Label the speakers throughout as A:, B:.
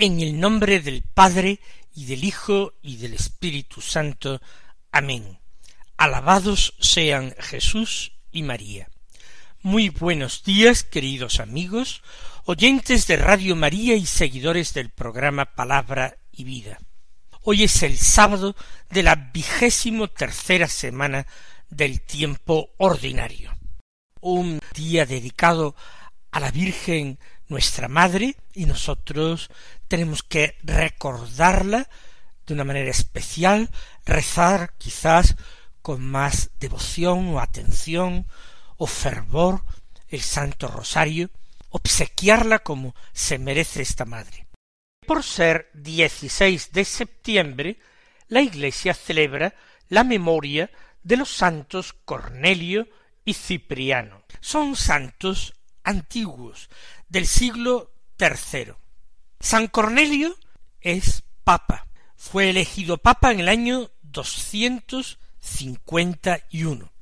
A: En el nombre del Padre y del Hijo y del Espíritu Santo. Amén. Alabados sean Jesús y María. Muy buenos días, queridos amigos, oyentes de Radio María y seguidores del programa Palabra y Vida. Hoy es el sábado de la vigésimo tercera semana del tiempo ordinario. Un día dedicado a la Virgen nuestra Madre y nosotros tenemos que recordarla de una manera especial, rezar quizás con más devoción o atención o fervor el Santo Rosario, obsequiarla como se merece esta Madre. Por ser 16 de septiembre, la Iglesia celebra la memoria de los santos Cornelio y Cipriano. Son santos antiguos del siglo III. San Cornelio es papa. Fue elegido papa en el año 251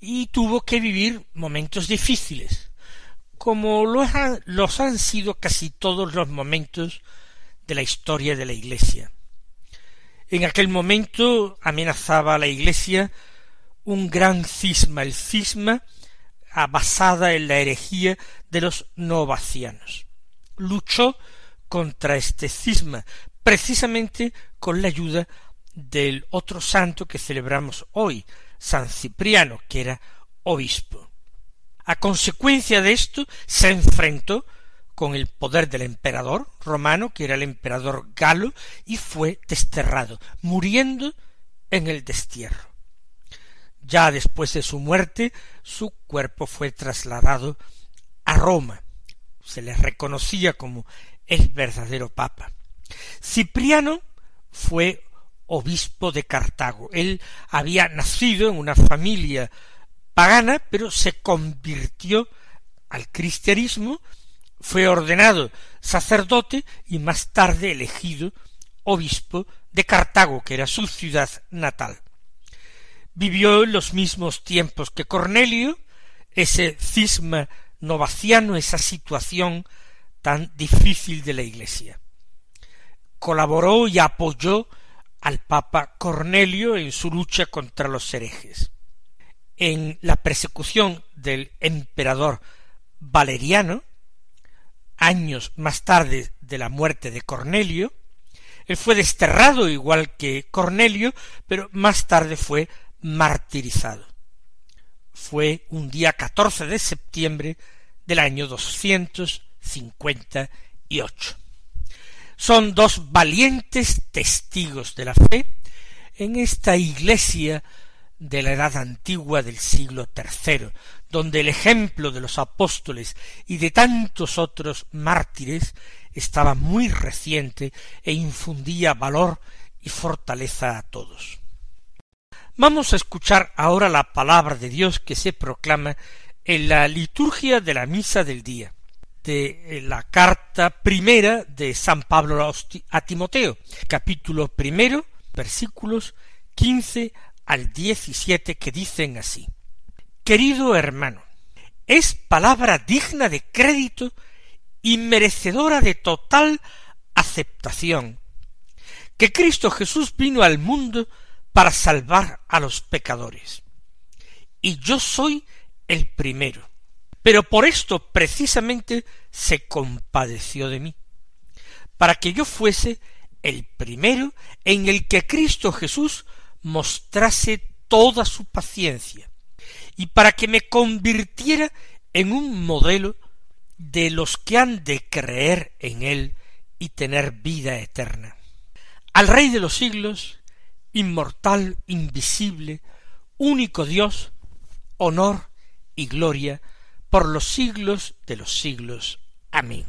A: y tuvo que vivir momentos difíciles, como los han sido casi todos los momentos de la historia de la Iglesia. En aquel momento amenazaba a la Iglesia un gran cisma, el cisma basada en la herejía de los novacianos. Luchó contra este cisma, precisamente con la ayuda del otro santo que celebramos hoy, San Cipriano, que era obispo. A consecuencia de esto, se enfrentó con el poder del emperador romano, que era el emperador Galo, y fue desterrado, muriendo en el destierro. Ya después de su muerte, su cuerpo fue trasladado a Roma. Se le reconocía como el verdadero papa. Cipriano fue obispo de Cartago. Él había nacido en una familia pagana, pero se convirtió al cristianismo, fue ordenado sacerdote y más tarde elegido obispo de Cartago, que era su ciudad natal vivió en los mismos tiempos que Cornelio, ese cisma novaciano, esa situación tan difícil de la Iglesia. Colaboró y apoyó al Papa Cornelio en su lucha contra los herejes. En la persecución del emperador Valeriano, años más tarde de la muerte de Cornelio, él fue desterrado igual que Cornelio, pero más tarde fue martirizado. Fue un día 14 de septiembre del año 258. Son dos valientes testigos de la fe en esta iglesia de la edad antigua del siglo III, donde el ejemplo de los apóstoles y de tantos otros mártires estaba muy reciente e infundía valor y fortaleza a todos. Vamos a escuchar ahora la palabra de Dios que se proclama en la liturgia de la misa del día de eh, la carta primera de San Pablo a Timoteo, capítulo primero, versículos quince al diecisiete que dicen así Querido hermano, es palabra digna de crédito y merecedora de total aceptación, que Cristo Jesús vino al mundo para salvar a los pecadores. Y yo soy el primero. Pero por esto precisamente se compadeció de mí, para que yo fuese el primero en el que Cristo Jesús mostrase toda su paciencia, y para que me convirtiera en un modelo de los que han de creer en él y tener vida eterna. Al Rey de los siglos, inmortal, invisible, único Dios, honor y gloria por los siglos de los siglos. Amén.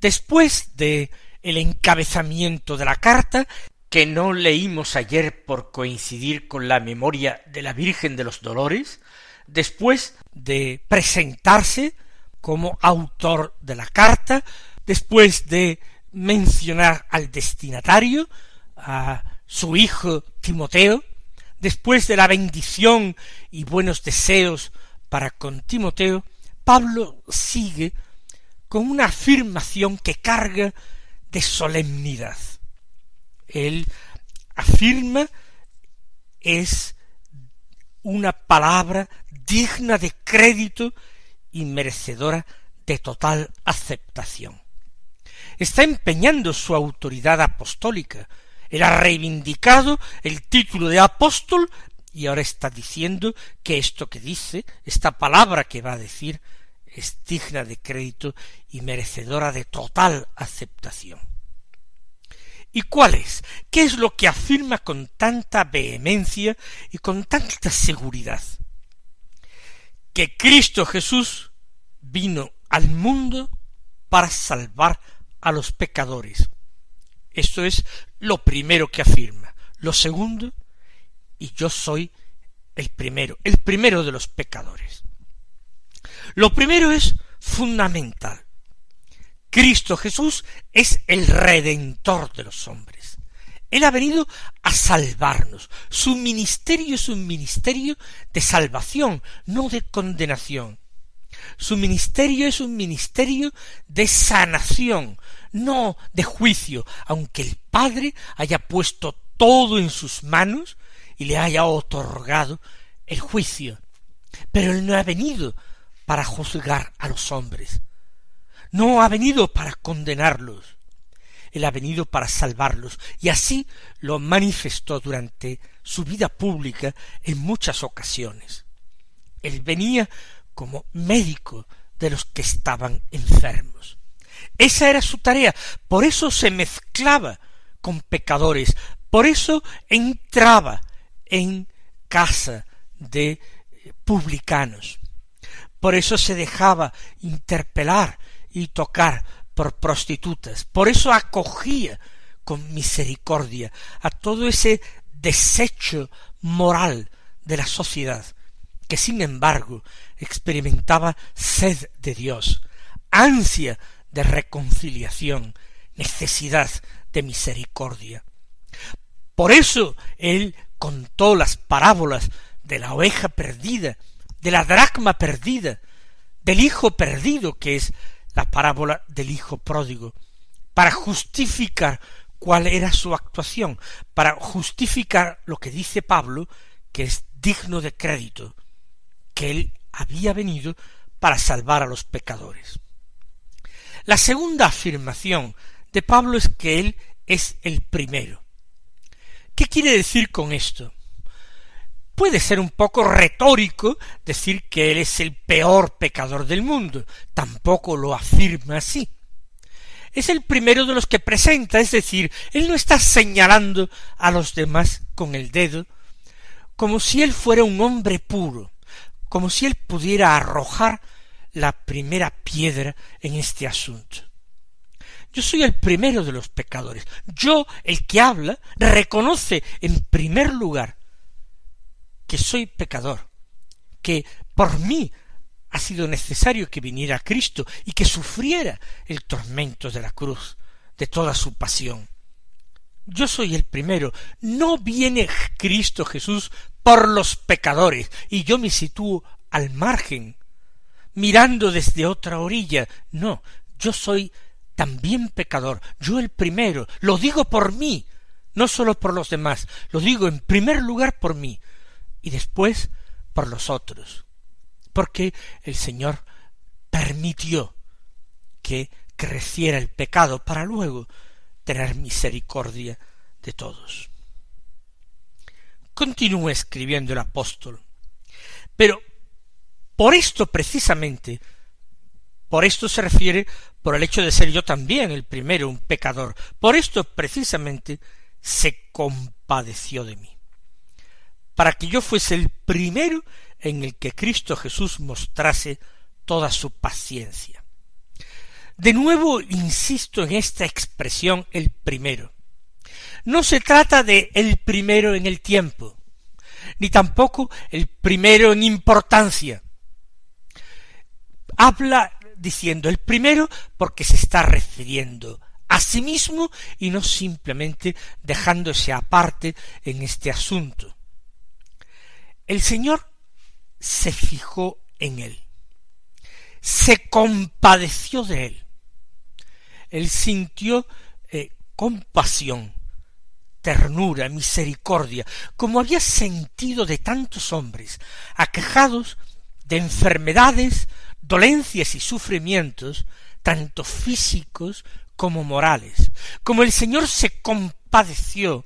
A: Después de el encabezamiento de la carta, que no leímos ayer por coincidir con la memoria de la Virgen de los Dolores, después de presentarse como autor de la carta, después de mencionar al destinatario, a su hijo Timoteo, después de la bendición y buenos deseos para con Timoteo, Pablo sigue con una afirmación que carga de solemnidad. Él afirma es una palabra digna de crédito y merecedora de total aceptación. Está empeñando su autoridad apostólica. Él ha reivindicado el título de apóstol y ahora está diciendo que esto que dice, esta palabra que va a decir, es digna de crédito y merecedora de total aceptación. ¿Y cuál es? ¿Qué es lo que afirma con tanta vehemencia y con tanta seguridad? Que Cristo Jesús vino al mundo para salvar a los pecadores. Esto es lo primero que afirma. Lo segundo, y yo soy el primero, el primero de los pecadores. Lo primero es fundamental. Cristo Jesús es el redentor de los hombres. Él ha venido a salvarnos. Su ministerio es un ministerio de salvación, no de condenación. Su ministerio es un ministerio de sanación, no de juicio, aunque el Padre haya puesto todo en sus manos y le haya otorgado el juicio. Pero Él no ha venido para juzgar a los hombres, no ha venido para condenarlos, Él ha venido para salvarlos, y así lo manifestó durante su vida pública en muchas ocasiones. Él venía como médico de los que estaban enfermos. Esa era su tarea, por eso se mezclaba con pecadores, por eso entraba en casa de publicanos, por eso se dejaba interpelar y tocar por prostitutas. Por eso acogía con misericordia a todo ese desecho moral de la sociedad, que sin embargo experimentaba sed de Dios, ansia de reconciliación, necesidad de misericordia. Por eso él contó las parábolas de la oveja perdida, de la dracma perdida, del hijo perdido, que es la parábola del hijo pródigo, para justificar cuál era su actuación, para justificar lo que dice Pablo, que es digno de crédito, que él había venido para salvar a los pecadores. La segunda afirmación de Pablo es que él es el primero. ¿Qué quiere decir con esto? Puede ser un poco retórico decir que él es el peor pecador del mundo. Tampoco lo afirma así. Es el primero de los que presenta, es decir, él no está señalando a los demás con el dedo, como si él fuera un hombre puro, como si él pudiera arrojar la primera piedra en este asunto. Yo soy el primero de los pecadores. Yo, el que habla, reconoce en primer lugar que soy pecador, que por mí ha sido necesario que viniera Cristo y que sufriera el tormento de la cruz, de toda su pasión. Yo soy el primero. No viene Cristo Jesús por los pecadores y yo me sitúo al margen, mirando desde otra orilla. No, yo soy también pecador, yo el primero. Lo digo por mí, no sólo por los demás, lo digo en primer lugar por mí y después por los otros, porque el Señor permitió que creciera el pecado para luego tener misericordia de todos. Continúa escribiendo el apóstol. Pero por esto precisamente, por esto se refiere por el hecho de ser yo también el primero un pecador. Por esto precisamente se compadeció de mí, para que yo fuese el primero en el que Cristo Jesús mostrase toda su paciencia. De nuevo insisto en esta expresión el primero. No se trata de el primero en el tiempo, ni tampoco el primero en importancia. Habla diciendo el primero porque se está refiriendo a sí mismo y no simplemente dejándose aparte en este asunto. El Señor se fijó en él, se compadeció de él, él sintió eh, compasión, ternura, misericordia, como había sentido de tantos hombres, aquejados de enfermedades, dolencias y sufrimientos, tanto físicos como morales, como el Señor se compadeció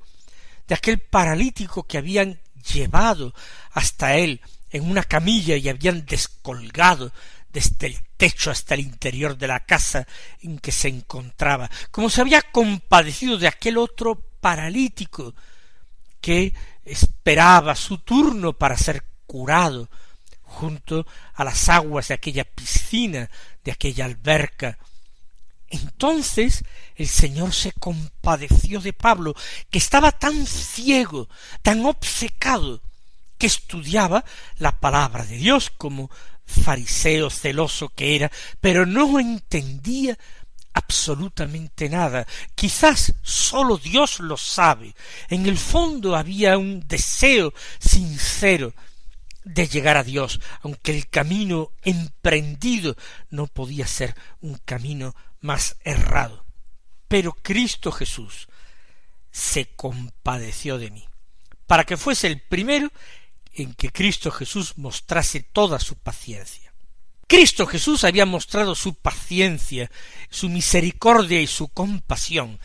A: de aquel paralítico que habían llevado hasta él en una camilla y habían descolgado desde el techo hasta el interior de la casa en que se encontraba, como se había compadecido de aquel otro paralítico que esperaba su turno para ser curado junto a las aguas de aquella piscina, de aquella alberca. Entonces el Señor se compadeció de Pablo, que estaba tan ciego, tan obcecado, que estudiaba la palabra de Dios como fariseo celoso que era, pero no entendía absolutamente nada. Quizás sólo Dios lo sabe. En el fondo había un deseo sincero de llegar a Dios, aunque el camino emprendido no podía ser un camino más errado. Pero Cristo Jesús se compadeció de mí, para que fuese el primero en que Cristo Jesús mostrase toda su paciencia. Cristo Jesús había mostrado su paciencia, su misericordia y su compasión,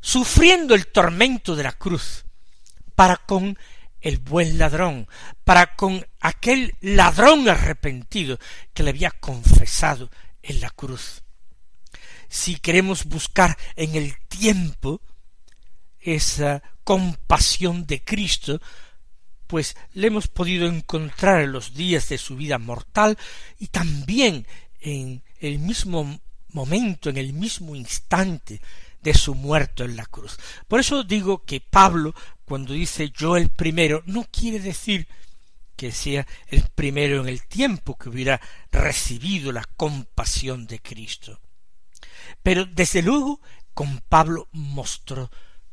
A: sufriendo el tormento de la cruz, para con el buen ladrón, para con aquel ladrón arrepentido que le había confesado en la cruz. Si queremos buscar en el tiempo esa compasión de Cristo, pues le hemos podido encontrar en los días de su vida mortal y también en el mismo momento, en el mismo instante de su muerto en la cruz. Por eso digo que Pablo, cuando dice yo el primero, no quiere decir que sea el primero en el tiempo que hubiera recibido la compasión de Cristo. Pero desde luego con Pablo mostró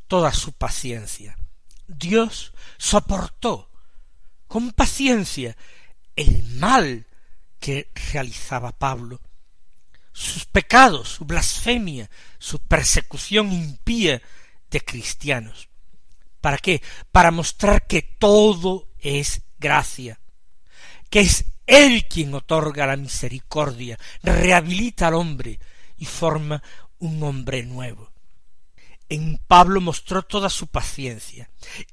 A: toda su paciencia. Dios soportó con paciencia el mal que realizaba Pablo, sus pecados, su blasfemia, su persecución impía de cristianos. ¿Para qué? Para mostrar que todo es gracia, que es Él quien otorga la misericordia, rehabilita al hombre y forma un hombre nuevo. En Pablo mostró toda su paciencia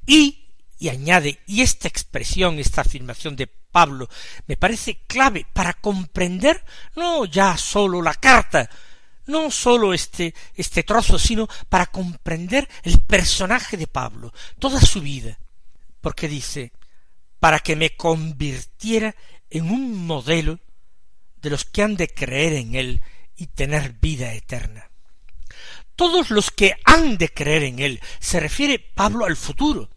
A: y y añade, y esta expresión, esta afirmación de Pablo, me parece clave para comprender no ya sólo la carta, no sólo este, este trozo, sino para comprender el personaje de Pablo, toda su vida, porque dice, para que me convirtiera en un modelo de los que han de creer en él y tener vida eterna. Todos los que han de creer en él, se refiere Pablo al futuro,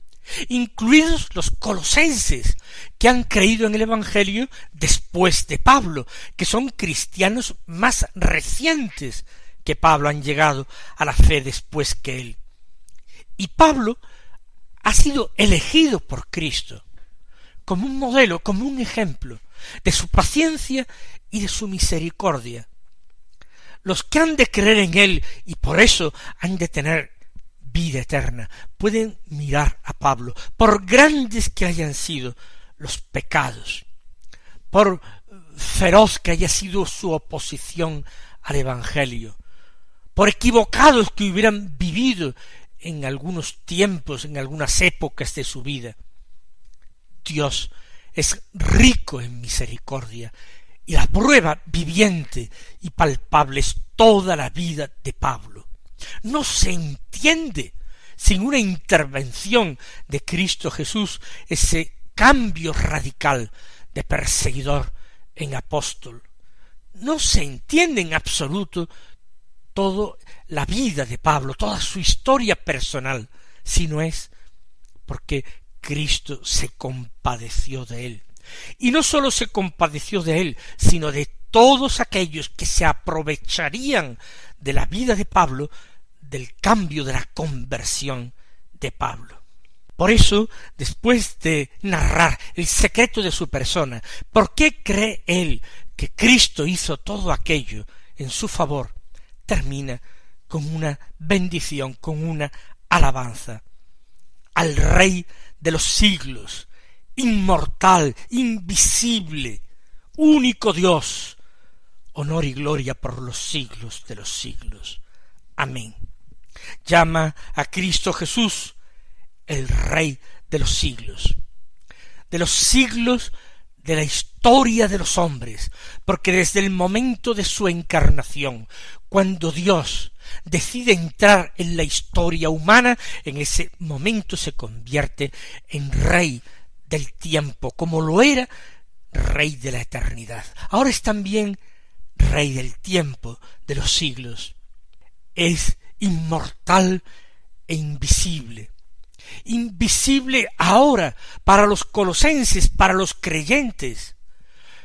A: incluidos los colosenses, que han creído en el Evangelio después de Pablo, que son cristianos más recientes que Pablo han llegado a la fe después que él. Y Pablo ha sido elegido por Cristo como un modelo, como un ejemplo de su paciencia y de su misericordia. Los que han de creer en él y por eso han de tener vida eterna. Pueden mirar a Pablo, por grandes que hayan sido los pecados, por feroz que haya sido su oposición al Evangelio, por equivocados que hubieran vivido en algunos tiempos, en algunas épocas de su vida. Dios es rico en misericordia Y la prueba viviente y palpable es toda la vida de Pablo. No se entiende sin una intervención de Cristo Jesús ese cambio radical de perseguidor en apóstol. No se entiende en absoluto toda la vida de Pablo, toda su historia personal, si no es porque Cristo se compadeció de él. Y no sólo se compadeció de él, sino de todos aquellos que se aprovecharían de la vida de Pablo, del cambio de la conversión de Pablo. Por eso, después de narrar el secreto de su persona, ¿por qué cree él que Cristo hizo todo aquello en su favor? termina con una bendición, con una alabanza al Rey de los siglos, inmortal, invisible, único Dios, honor y gloria por los siglos de los siglos. Amén. Llama a Cristo Jesús el Rey de los siglos. De los siglos de la historia de los hombres, porque desde el momento de su encarnación, cuando Dios decide entrar en la historia humana, en ese momento se convierte en rey del tiempo, como lo era rey de la eternidad. Ahora es también rey del tiempo, de los siglos. Es inmortal e invisible. Invisible ahora para los colosenses, para los creyentes.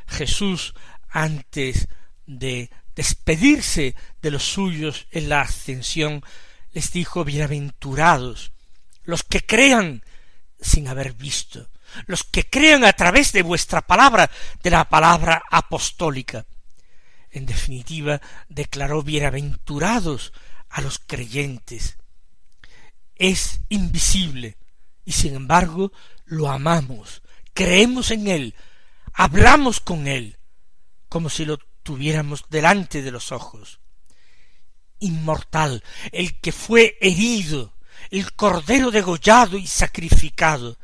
A: Jesús, antes de despedirse de los suyos en la ascensión, les dijo bienaventurados los que crean sin haber visto, los que crean a través de vuestra palabra, de la palabra apostólica. En definitiva, declaró bienaventurados a los creyentes. Es invisible y sin embargo lo amamos, creemos en él, hablamos con él, como si lo tuviéramos delante de los ojos. Inmortal, el que fue herido, el cordero degollado y sacrificado,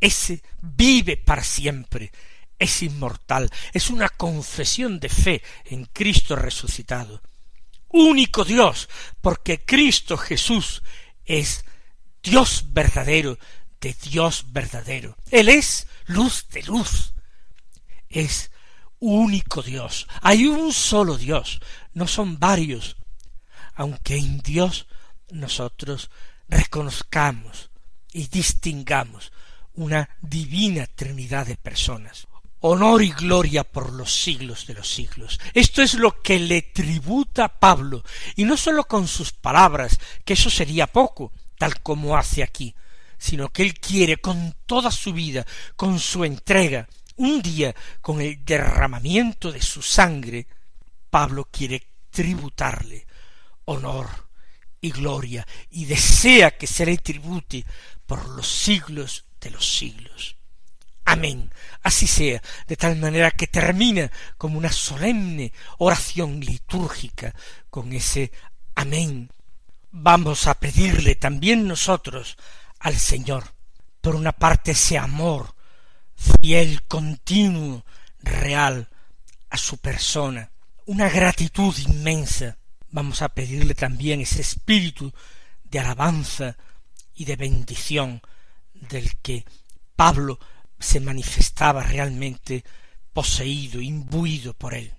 A: ese vive para siempre, es inmortal, es una confesión de fe en Cristo resucitado. Único Dios, porque Cristo Jesús es Dios verdadero de Dios verdadero. Él es luz de luz. Es único Dios. Hay un solo Dios, no son varios, aunque en Dios nosotros reconozcamos y distingamos una divina Trinidad de personas. Honor y gloria por los siglos de los siglos. Esto es lo que le tributa Pablo, y no sólo con sus palabras, que eso sería poco, tal como hace aquí, sino que él quiere con toda su vida, con su entrega, un día con el derramamiento de su sangre, Pablo quiere tributarle honor y gloria y desea que se le tribute por los siglos de los siglos. Amén. Así sea, de tal manera que termina como una solemne oración litúrgica con ese amén. Vamos a pedirle también nosotros al Señor, por una parte, ese amor fiel, continuo, real a su persona, una gratitud inmensa. Vamos a pedirle también ese espíritu de alabanza y de bendición del que Pablo se manifestaba realmente poseído, imbuido por él.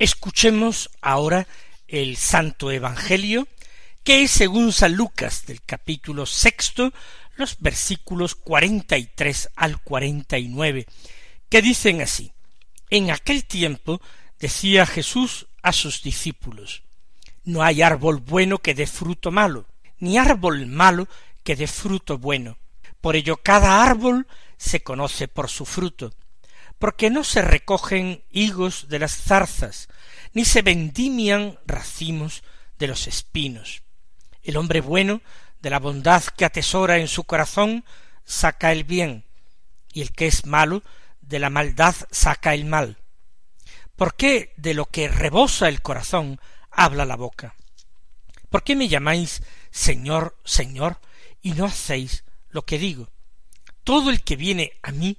A: Escuchemos ahora el Santo Evangelio, que es según San Lucas del capítulo sexto, los versículos cuarenta y tres al cuarenta y nueve, que dicen así En aquel tiempo decía Jesús a sus discípulos No hay árbol bueno que dé fruto malo, ni árbol malo que dé fruto bueno. Por ello cada árbol se conoce por su fruto, porque no se recogen higos de las zarzas, ni se vendimian racimos de los espinos. El hombre bueno, de la bondad que atesora en su corazón, saca el bien, y el que es malo, de la maldad saca el mal. ¿Por qué de lo que rebosa el corazón habla la boca? ¿Por qué me llamáis Señor, Señor, y no hacéis lo que digo? Todo el que viene a mí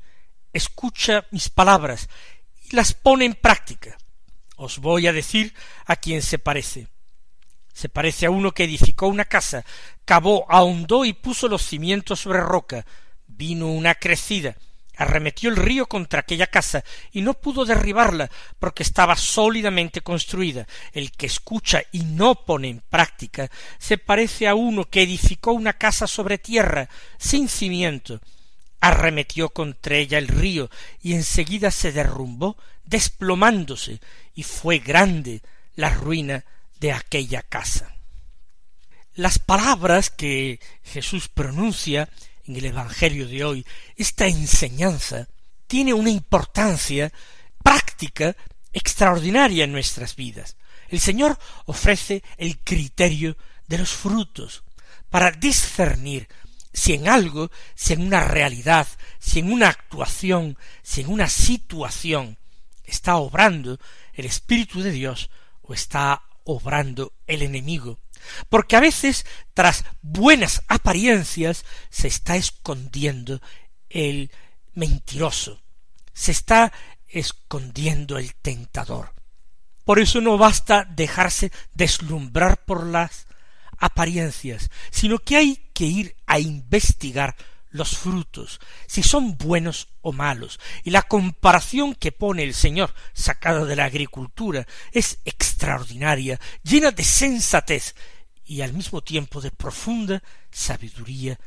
A: escucha mis palabras y las pone en práctica. Os voy a decir a quién se parece. Se parece a uno que edificó una casa, cavó, ahondó y puso los cimientos sobre roca. Vino una crecida, arremetió el río contra aquella casa y no pudo derribarla porque estaba sólidamente construida. El que escucha y no pone en práctica se parece a uno que edificó una casa sobre tierra, sin cimiento. Arremetió contra ella el río y enseguida se derrumbó, desplomándose, y fue grande la ruina de aquella casa. Las palabras que Jesús pronuncia en el Evangelio de hoy, esta enseñanza, tiene una importancia práctica extraordinaria en nuestras vidas. El Señor ofrece el criterio de los frutos para discernir si en algo, si en una realidad, si en una actuación, si en una situación está obrando el Espíritu de Dios o está obrando el enemigo. Porque a veces, tras buenas apariencias, se está escondiendo el mentiroso, se está escondiendo el tentador. Por eso no basta dejarse deslumbrar por las apariencias, sino que hay que ir a investigar los frutos, si son buenos o malos. Y la comparación que pone el Señor, sacada de la agricultura, es extraordinaria, llena de sensatez y al mismo tiempo de profunda sabiduría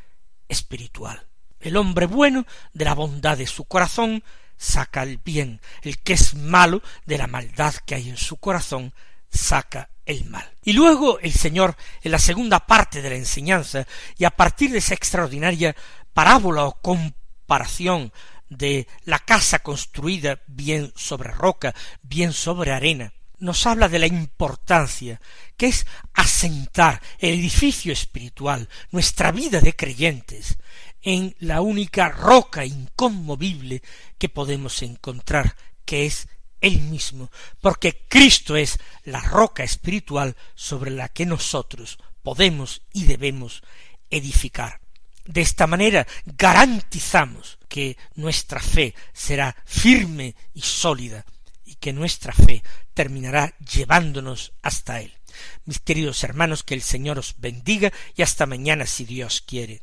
A: espiritual. El hombre bueno, de la bondad de su corazón, saca el bien, el que es malo, de la maldad que hay en su corazón, saca el mal. Y luego el Señor, en la segunda parte de la enseñanza, y a partir de esa extraordinaria parábola o comparación de la casa construida bien sobre roca, bien sobre arena, nos habla de la importancia que es asentar el edificio espiritual, nuestra vida de creyentes, en la única roca inconmovible que podemos encontrar, que es él mismo, porque Cristo es la roca espiritual sobre la que nosotros podemos y debemos edificar. De esta manera garantizamos que nuestra fe será firme y sólida y que nuestra fe terminará llevándonos hasta Él. Mis queridos hermanos, que el Señor os bendiga y hasta mañana si Dios quiere.